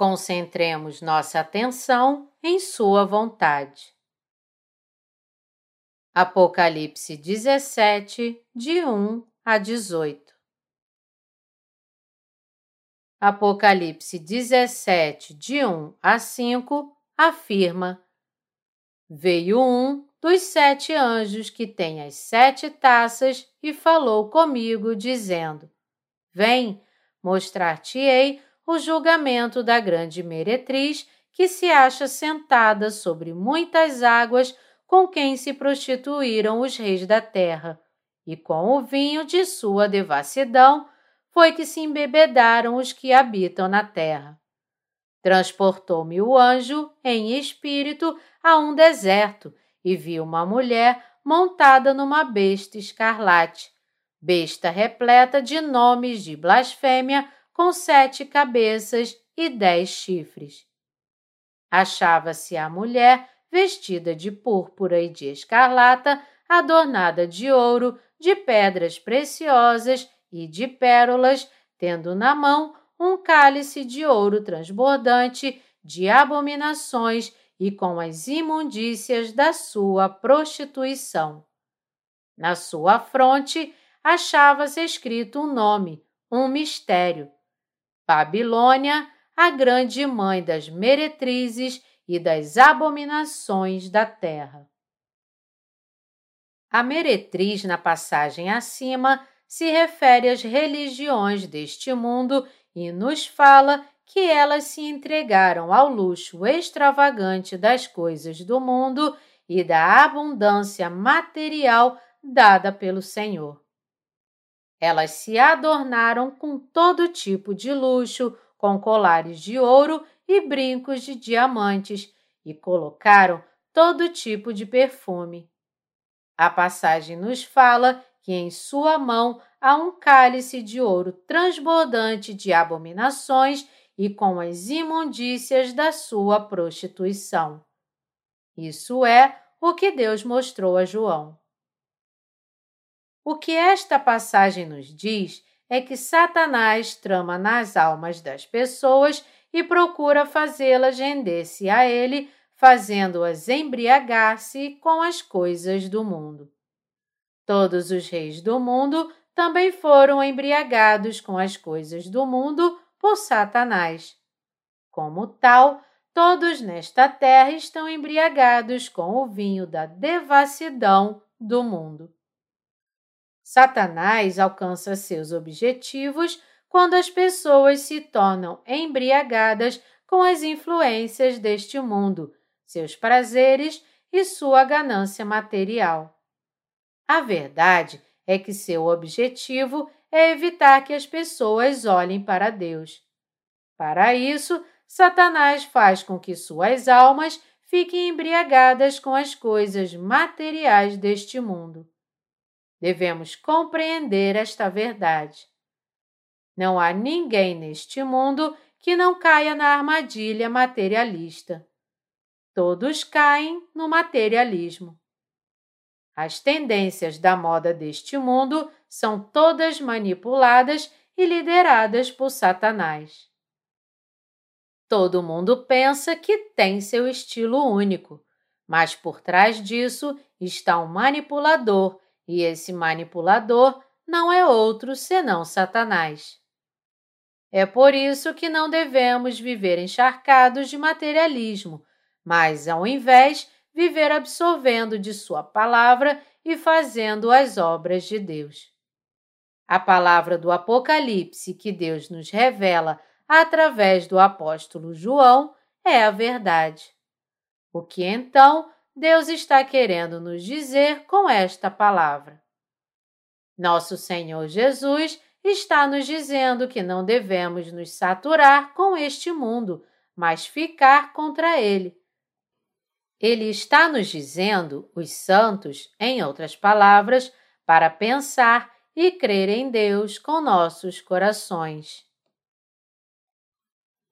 Concentremos nossa atenção em Sua vontade. Apocalipse 17, de 1 a 18 Apocalipse 17, de 1 a 5, afirma: Veio um dos sete anjos que tem as sete taças e falou comigo, dizendo: Vem, mostrar-te-ei o julgamento da grande meretriz que se acha sentada sobre muitas águas com quem se prostituíram os reis da terra, e com o vinho de sua devassidão foi que se embebedaram os que habitam na terra. Transportou-me o anjo em espírito a um deserto e vi uma mulher montada numa besta escarlate, besta repleta de nomes de blasfêmia com sete cabeças e dez chifres. Achava-se a mulher vestida de púrpura e de escarlata, adornada de ouro, de pedras preciosas e de pérolas, tendo na mão um cálice de ouro transbordante de abominações e com as imundícias da sua prostituição. Na sua fronte achava-se escrito um nome, um mistério. Babilônia, a grande mãe das meretrizes e das abominações da terra. A meretriz, na passagem acima, se refere às religiões deste mundo e nos fala que elas se entregaram ao luxo extravagante das coisas do mundo e da abundância material dada pelo Senhor. Elas se adornaram com todo tipo de luxo, com colares de ouro e brincos de diamantes, e colocaram todo tipo de perfume. A passagem nos fala que em sua mão há um cálice de ouro transbordante de abominações e com as imundícias da sua prostituição. Isso é o que Deus mostrou a João. O que esta passagem nos diz é que Satanás trama nas almas das pessoas e procura fazê-las render-se a ele, fazendo-as embriagar-se com as coisas do mundo. Todos os reis do mundo também foram embriagados com as coisas do mundo por Satanás. Como tal, todos nesta terra estão embriagados com o vinho da devassidão do mundo. Satanás alcança seus objetivos quando as pessoas se tornam embriagadas com as influências deste mundo, seus prazeres e sua ganância material. A verdade é que seu objetivo é evitar que as pessoas olhem para Deus. Para isso, Satanás faz com que suas almas fiquem embriagadas com as coisas materiais deste mundo. Devemos compreender esta verdade. Não há ninguém neste mundo que não caia na armadilha materialista. Todos caem no materialismo. As tendências da moda deste mundo são todas manipuladas e lideradas por Satanás. Todo mundo pensa que tem seu estilo único, mas por trás disso está um manipulador, e esse manipulador não é outro senão Satanás. É por isso que não devemos viver encharcados de materialismo, mas, ao invés, viver absorvendo de Sua palavra e fazendo as obras de Deus. A palavra do Apocalipse que Deus nos revela através do apóstolo João é a verdade. O que então Deus está querendo nos dizer com esta palavra? Nosso Senhor Jesus está nos dizendo que não devemos nos saturar com este mundo, mas ficar contra ele. Ele está nos dizendo, os santos, em outras palavras, para pensar e crer em Deus com nossos corações.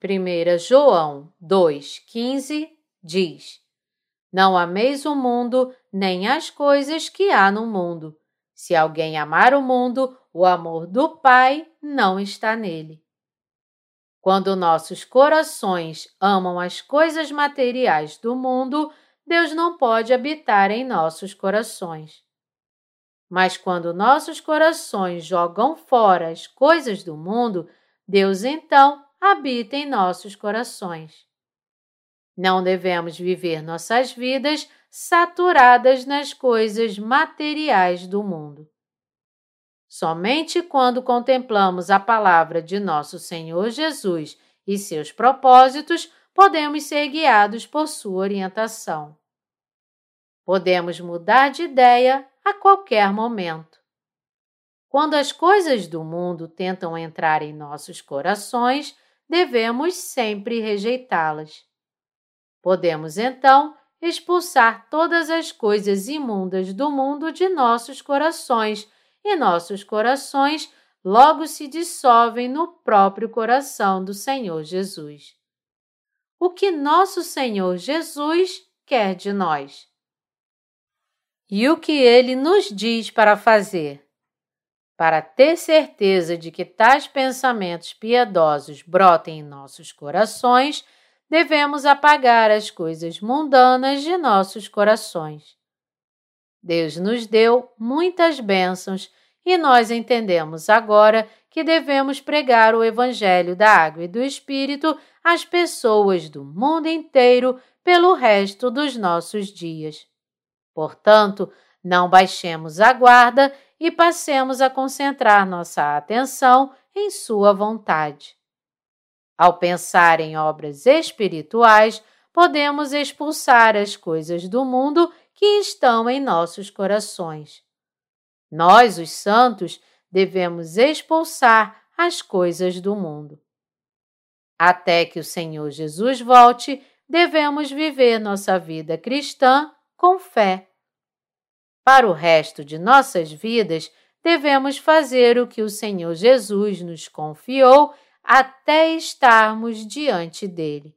1 João 2,15 diz: Não ameis o mundo, nem as coisas que há no mundo. Se alguém amar o mundo, o amor do Pai não está nele. Quando nossos corações amam as coisas materiais do mundo, Deus não pode habitar em nossos corações. Mas quando nossos corações jogam fora as coisas do mundo, Deus então habita em nossos corações. Não devemos viver nossas vidas saturadas nas coisas materiais do mundo. Somente quando contemplamos a palavra de nosso Senhor Jesus e seus propósitos podemos ser guiados por sua orientação. Podemos mudar de ideia a qualquer momento. Quando as coisas do mundo tentam entrar em nossos corações, devemos sempre rejeitá-las. Podemos então expulsar todas as coisas imundas do mundo de nossos corações, e nossos corações logo se dissolvem no próprio coração do Senhor Jesus. O que nosso Senhor Jesus quer de nós? E o que ele nos diz para fazer? Para ter certeza de que tais pensamentos piedosos brotem em nossos corações, devemos apagar as coisas mundanas de nossos corações. Deus nos deu muitas bênçãos e nós entendemos agora que devemos pregar o Evangelho da Água e do Espírito às pessoas do mundo inteiro pelo resto dos nossos dias. Portanto, não baixemos a guarda e passemos a concentrar nossa atenção em Sua vontade. Ao pensar em obras espirituais, podemos expulsar as coisas do mundo que estão em nossos corações. Nós, os santos, devemos expulsar as coisas do mundo. Até que o Senhor Jesus volte, devemos viver nossa vida cristã com fé. Para o resto de nossas vidas, devemos fazer o que o Senhor Jesus nos confiou até estarmos diante dele.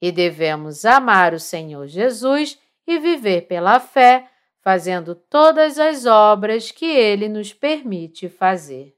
E devemos amar o Senhor Jesus e viver pela fé fazendo todas as obras que Ele nos permite fazer.